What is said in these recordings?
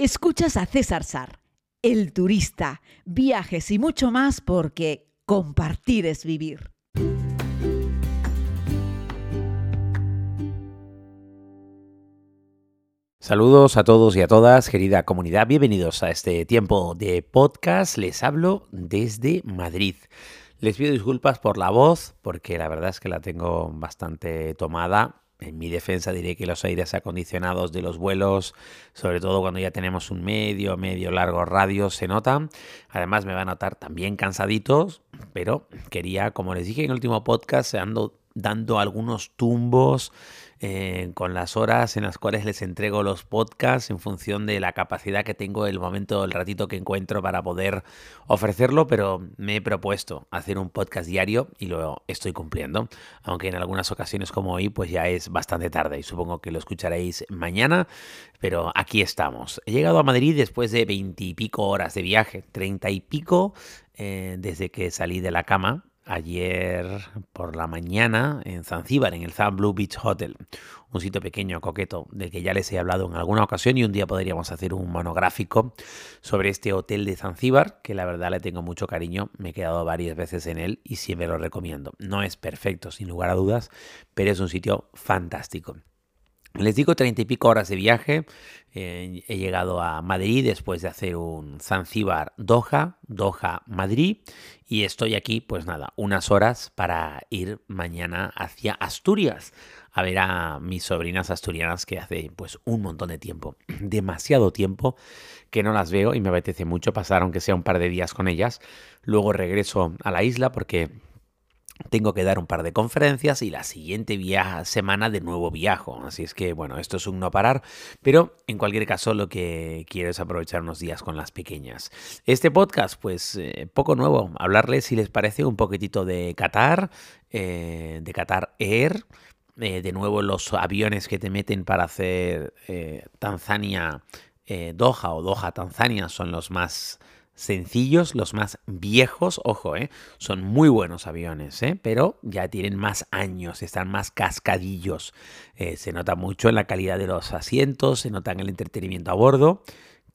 Escuchas a César Sar, el turista, viajes y mucho más porque compartir es vivir. Saludos a todos y a todas, querida comunidad. Bienvenidos a este tiempo de podcast. Les hablo desde Madrid. Les pido disculpas por la voz, porque la verdad es que la tengo bastante tomada. En mi defensa diré que los aires acondicionados de los vuelos, sobre todo cuando ya tenemos un medio, medio largo radio, se notan. Además me va a notar también cansaditos, pero quería, como les dije en el último podcast, ando dando algunos tumbos eh, con las horas en las cuales les entrego los podcasts en función de la capacidad que tengo, el momento, el ratito que encuentro para poder ofrecerlo, pero me he propuesto hacer un podcast diario y lo estoy cumpliendo, aunque en algunas ocasiones como hoy pues ya es bastante tarde y supongo que lo escucharéis mañana, pero aquí estamos. He llegado a Madrid después de veintipico horas de viaje, treinta y pico eh, desde que salí de la cama ayer por la mañana en Zanzíbar, en el Zan Blue Beach Hotel, un sitio pequeño, coqueto, del que ya les he hablado en alguna ocasión y un día podríamos hacer un monográfico sobre este hotel de Zanzíbar, que la verdad le tengo mucho cariño, me he quedado varias veces en él y siempre lo recomiendo. No es perfecto, sin lugar a dudas, pero es un sitio fantástico. Les digo treinta y pico horas de viaje. Eh, he llegado a Madrid después de hacer un Zanzíbar Doha, Doha Madrid. Y estoy aquí, pues nada, unas horas para ir mañana hacia Asturias a ver a mis sobrinas asturianas que hace pues un montón de tiempo, demasiado tiempo que no las veo y me apetece mucho pasar aunque sea un par de días con ellas. Luego regreso a la isla porque tengo que dar un par de conferencias y la siguiente semana de nuevo viajo. Así es que, bueno, esto es un no parar, pero en cualquier caso lo que quiero es aprovechar unos días con las pequeñas. Este podcast, pues eh, poco nuevo, hablarles si les parece un poquitito de Qatar, eh, de Qatar Air. Eh, de nuevo los aviones que te meten para hacer Tanzania Doha o Doha Tanzania son los más sencillos, los más viejos, ojo, eh, son muy buenos aviones, eh, pero ya tienen más años, están más cascadillos. Eh, se nota mucho en la calidad de los asientos, se nota en el entretenimiento a bordo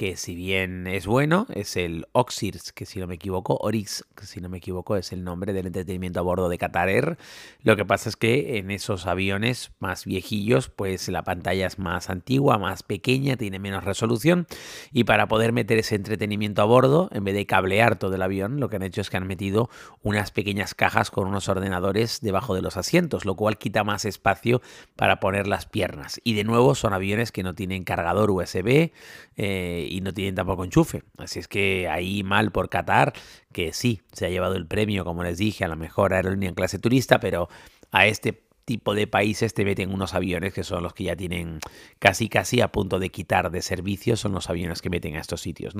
que si bien es bueno, es el Oxirs, que si no me equivoco, Orix, que si no me equivoco es el nombre del entretenimiento a bordo de Qatar Air. Lo que pasa es que en esos aviones más viejillos, pues la pantalla es más antigua, más pequeña, tiene menos resolución y para poder meter ese entretenimiento a bordo, en vez de cablear todo el avión, lo que han hecho es que han metido unas pequeñas cajas con unos ordenadores debajo de los asientos, lo cual quita más espacio para poner las piernas. Y de nuevo son aviones que no tienen cargador USB. Eh, y no tienen tampoco enchufe. Así es que ahí mal por Qatar, que sí, se ha llevado el premio, como les dije, a la mejor aerolínea en clase turista, pero a este tipo de países te meten unos aviones que son los que ya tienen casi casi a punto de quitar de servicio, son los aviones que meten a estos sitios.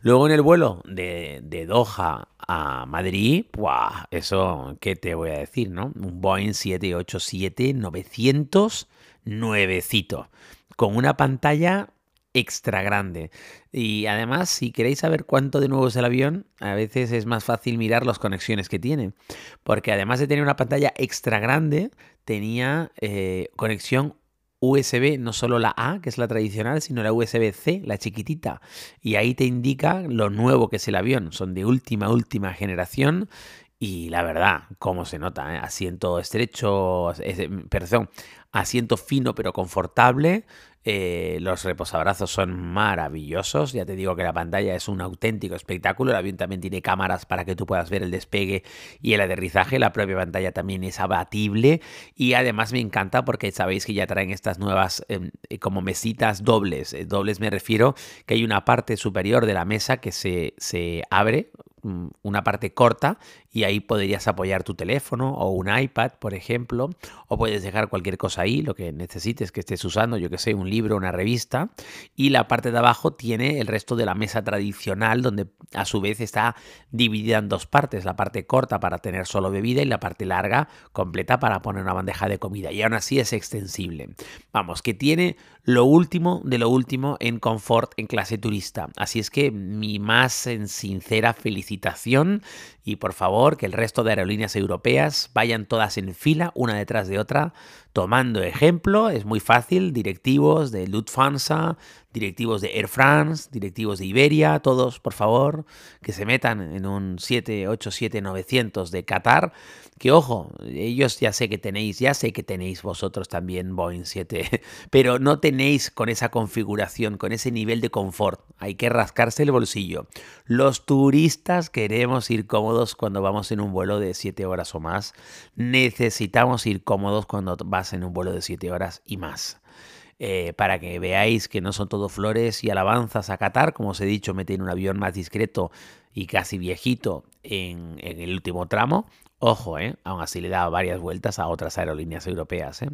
Luego en el vuelo de, Doha a Madrid, ¡buah! eso, ¿qué te voy a decir? ¿no? Un Boeing 787-900 nuevecito, con una pantalla extra grande. Y además, si queréis saber cuánto de nuevo es el avión, a veces es más fácil mirar las conexiones que tiene. Porque además de tener una pantalla extra grande, tenía eh, conexión USB, no solo la A, que es la tradicional, sino la USB-C, la chiquitita. Y ahí te indica lo nuevo que es el avión. Son de última, última generación. Y la verdad, cómo se nota, ¿eh? asiento estrecho, perdón, asiento fino pero confortable, eh, los reposabrazos son maravillosos. Ya te digo que la pantalla es un auténtico espectáculo. El avión también tiene cámaras para que tú puedas ver el despegue y el aterrizaje. La propia pantalla también es abatible. Y además me encanta porque sabéis que ya traen estas nuevas em, eh, como mesitas dobles. Dobles me refiero que hay una parte superior de la mesa que se, se abre Mm, una parte corta y ahí podrías apoyar tu teléfono o un iPad, por ejemplo, o puedes dejar cualquier cosa ahí, lo que necesites que estés usando, yo que sé, un libro, una revista, y la parte de abajo tiene el resto de la mesa tradicional, donde a su vez está dividida en dos partes, la parte corta para tener solo bebida y la parte larga completa para poner una bandeja de comida, y aún así es extensible. Vamos, que tiene lo último de lo último en confort en clase turista, así es que mi más sincera felicidad y por favor que el resto de aerolíneas europeas vayan todas en fila, una detrás de otra, tomando ejemplo. Es muy fácil, directivos de Lufthansa, directivos de Air France, directivos de Iberia, todos, por favor, que se metan en un 787-900 de Qatar. Que ojo, ellos ya sé que tenéis, ya sé que tenéis vosotros también Boeing 7, pero no tenéis con esa configuración, con ese nivel de confort. Hay que rascarse el bolsillo. Los turistas queremos ir cómodos cuando vamos en un vuelo de 7 horas o más. Necesitamos ir cómodos cuando vas en un vuelo de 7 horas y más. Eh, para que veáis que no son todo flores y alabanzas a Qatar, como os he dicho, meten un avión más discreto y casi viejito en, en el último tramo, Ojo, ¿eh? aún así le da varias vueltas a otras aerolíneas europeas. ¿eh?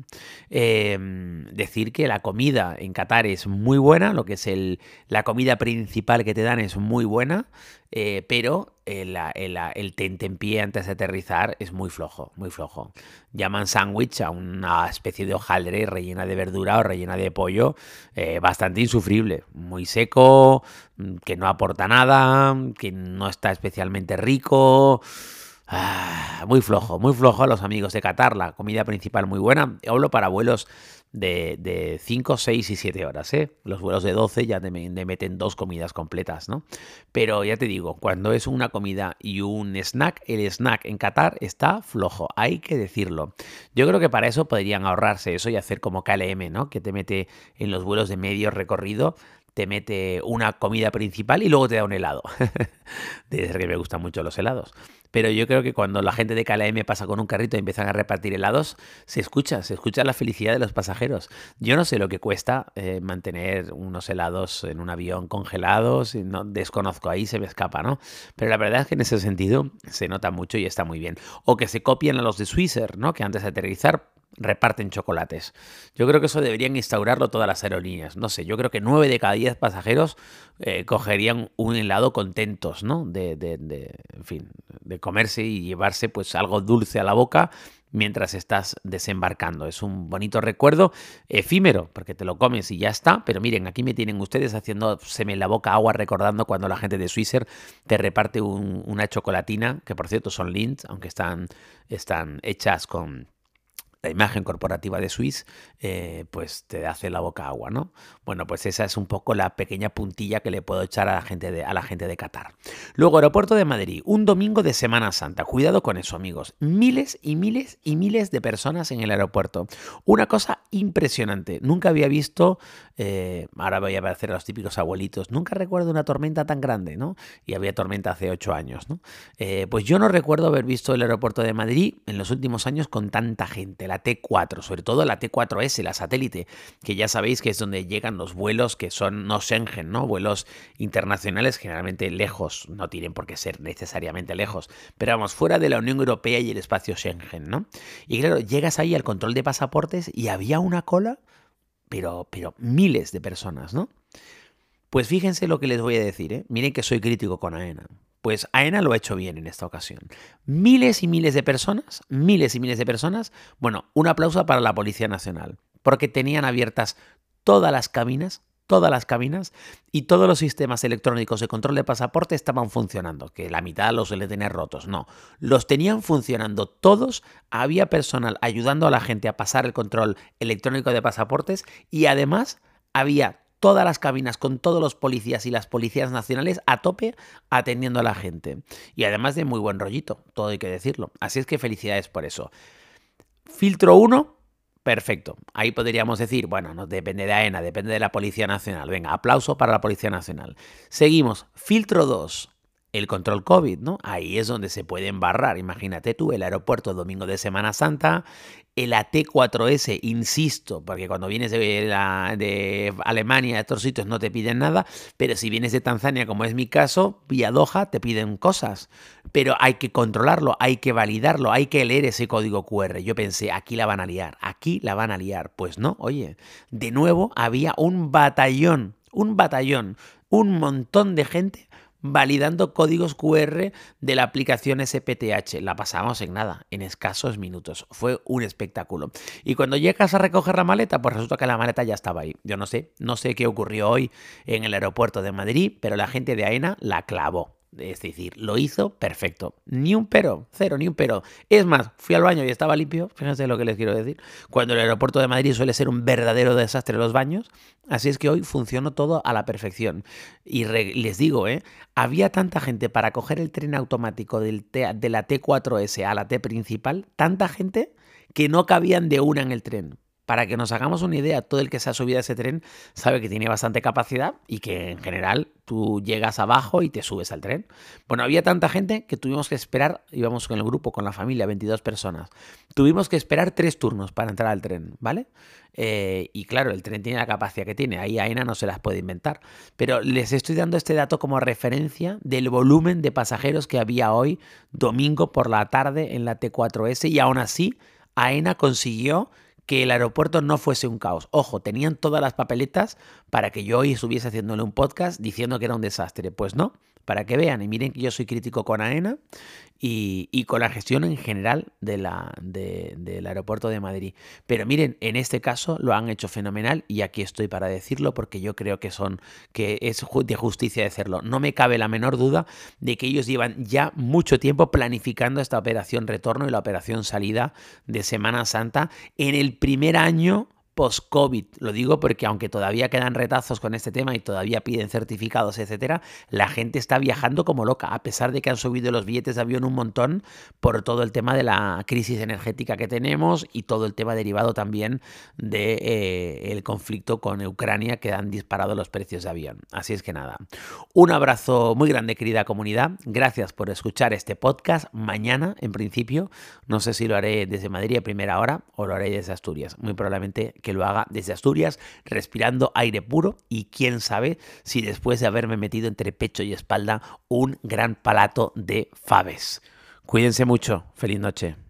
Em, decir que la comida en Qatar es muy buena, lo que es el, la comida principal que te dan es muy buena, eh, pero el, el, el tentempié antes de aterrizar es muy flojo, muy flojo. Llaman sándwich a una especie de hojaldre rellena de verdura o rellena de pollo, eh, bastante insufrible, muy seco, que no aporta nada, que no está especialmente rico. Ah, muy flojo, muy flojo a los amigos de Qatar. La comida principal muy buena. Hablo para vuelos de, 5, 6 y 7 horas. ¿eh? Los vuelos de 12 ya te, meten dos comidas completas, ¿no? Pero ya te digo, cuando es una comida y un snack, el snack en Qatar está flojo. Hay que decirlo. Yo creo que para eso podrían ahorrarse eso y hacer como KLM, ¿no? Que te mete en los vuelos de medio recorrido te mete una comida principal y luego te da un helado. Desde que me gustan mucho los helados. Pero yo creo que cuando la gente de KLM pasa con un carrito y empiezan a repartir helados, se escucha, se escucha la felicidad de los pasajeros. Yo no sé lo que cuesta eh, mantener unos helados en un avión congelados, no, desconozco, ahí se me escapa, ¿no? Pero la verdad es que en ese sentido se nota mucho y está muy bien. O que se copian a los de Swisser, ¿no? Que antes de aterrizar reparten chocolates. Yo creo que eso deberían instaurarlo todas las aerolíneas. No sé, yo creo que 9 de cada 10 pasajeros eh, cogerían un helado contentos, ¿no? De, de, en fin, de comerse y llevarse pues algo dulce a la boca mientras estás desembarcando. Es un bonito recuerdo efímero, porque te lo comes y ya está. Pero miren, aquí me tienen ustedes haciendo se me la boca agua recordando cuando la gente de Swisser te reparte una chocolatina, que por cierto son Lindt, aunque están, están hechas con la imagen corporativa de Swiss, eh, pues te hace la boca agua, ¿no? Bueno, pues esa es un poco la pequeña puntilla que le puedo echar a la gente de, a la gente de Qatar. Luego, aeropuerto de Madrid, un domingo de Semana Santa. Cuidado con eso, amigos. Miles y miles y miles de personas en el aeropuerto. Una cosa impresionante. Nunca había visto, eh, ahora voy a hacer a los típicos abuelitos, nunca recuerdo una tormenta tan grande, ¿no? Y había tormenta hace ocho años, ¿no? Eh, pues yo no recuerdo haber visto el aeropuerto de Madrid en los últimos años con tanta gente la T4, sobre todo la T4S, la satélite, que ya sabéis que es donde llegan los vuelos que son no Schengen, ¿no? Vuelos internacionales generalmente lejos, no tienen por qué ser necesariamente lejos, pero vamos, fuera de la Unión Europea y el espacio Schengen, ¿no? Y claro, llegas ahí al control de pasaportes y había una cola, pero, pero miles de personas, ¿no? Pues fíjense lo que les voy a decir, ¿eh? Miren que soy crítico con AENA. Pues AENA lo ha hecho bien en esta ocasión. Miles y miles de personas, miles y miles de personas. Bueno, un aplauso para la Policía Nacional, porque tenían abiertas todas las cabinas, todas las cabinas y todos los sistemas electrónicos de control de pasaporte estaban funcionando, que la mitad los suele tener rotos, no, los tenían funcionando todos, había personal ayudando a la gente a pasar el control electrónico de pasaportes y además había todas las cabinas con todos los policías y las policías nacionales a tope atendiendo a la gente. Y además de muy buen rollito, todo hay que decirlo. Así es que felicidades por eso. Filtro 1, perfecto. Ahí podríamos decir, bueno, no depende de AENA, depende de la Policía Nacional. Venga, aplauso para la Policía Nacional. Seguimos. Filtro 2, el control COVID, ¿no? Ahí es donde se puede embarrar. Imagínate tú, el aeropuerto domingo de Semana Santa, el AT4S, insisto, porque cuando vienes de, Alemania, de otros sitios no te piden nada, pero si vienes de Tanzania, como es mi caso, vía Doha, te piden cosas. Pero hay que controlarlo, hay que validarlo, hay que leer ese código QR. Yo pensé, aquí la van a liar, aquí la van a liar. Pues no, oye, de nuevo había un batallón, un batallón, un montón de gente validando códigos QR de la aplicación SPTH. La pasamos en nada, en escasos minutos. Fue un espectáculo. Y cuando llegas a recoger la maleta, pues resulta que la maleta ya estaba ahí. Yo no sé, no sé qué ocurrió hoy en el aeropuerto de Madrid, pero la gente de AENA la clavó Es decir, lo hizo perfecto. Ni un pero, cero, ni un pero. Es más, fui al baño y estaba limpio. Fíjense lo que les quiero decir. Cuando el aeropuerto de Madrid suele ser un verdadero desastre los baños. Así es que hoy funcionó todo a la perfección. Y les digo, ¿eh? había tanta gente para coger el tren automático del de la T4S a la T principal, tanta gente que no cabían de una en el tren. Para que nos hagamos una idea, todo el que se ha subido a ese tren sabe que tiene bastante capacidad y que en general tú llegas abajo y te subes al tren. Bueno, había tanta gente que tuvimos que esperar, íbamos con el grupo, con la familia, 22 personas, tuvimos que esperar tres turnos para entrar al tren, ¿vale? Eh, y claro, el tren tiene la capacidad que tiene, ahí AENA no se las puede inventar. Pero les estoy dando este dato como referencia del volumen de pasajeros que había hoy, domingo por la tarde, en la T4S, y aún así AENA consiguió que el aeropuerto no fuese un caos. Ojo, tenían todas las papeletas para que yo hoy estuviese haciéndole un podcast diciendo que era un desastre. Pues no, para que vean y miren que yo soy crítico con AENA y, con la gestión en general del aeropuerto de Madrid. Pero miren, en este caso lo han hecho fenomenal y aquí estoy para decirlo porque yo creo que son que es de justicia de hacerlo. No me cabe la menor duda de que ellos llevan ya mucho tiempo planificando esta operación retorno y la operación salida de Semana Santa en el primer año post-COVID. Lo digo porque aunque todavía quedan retazos con este tema y todavía piden certificados, etcétera, la gente está viajando como loca, a pesar de que han subido los billetes de avión un montón por todo el tema de la crisis energética que tenemos y todo el tema derivado también del de, eh, conflicto con Ucrania que han disparado los precios de avión. Así es que nada, un abrazo muy grande querida comunidad, gracias por escuchar este podcast. Mañana, en principio, no sé si lo haré desde Madrid a primera hora o lo haré desde Asturias. Muy probablemente que lo haga desde Asturias, respirando aire puro y quién sabe si después de haberme metido entre pecho y espalda un gran palato de faves. Cuídense mucho. Feliz noche.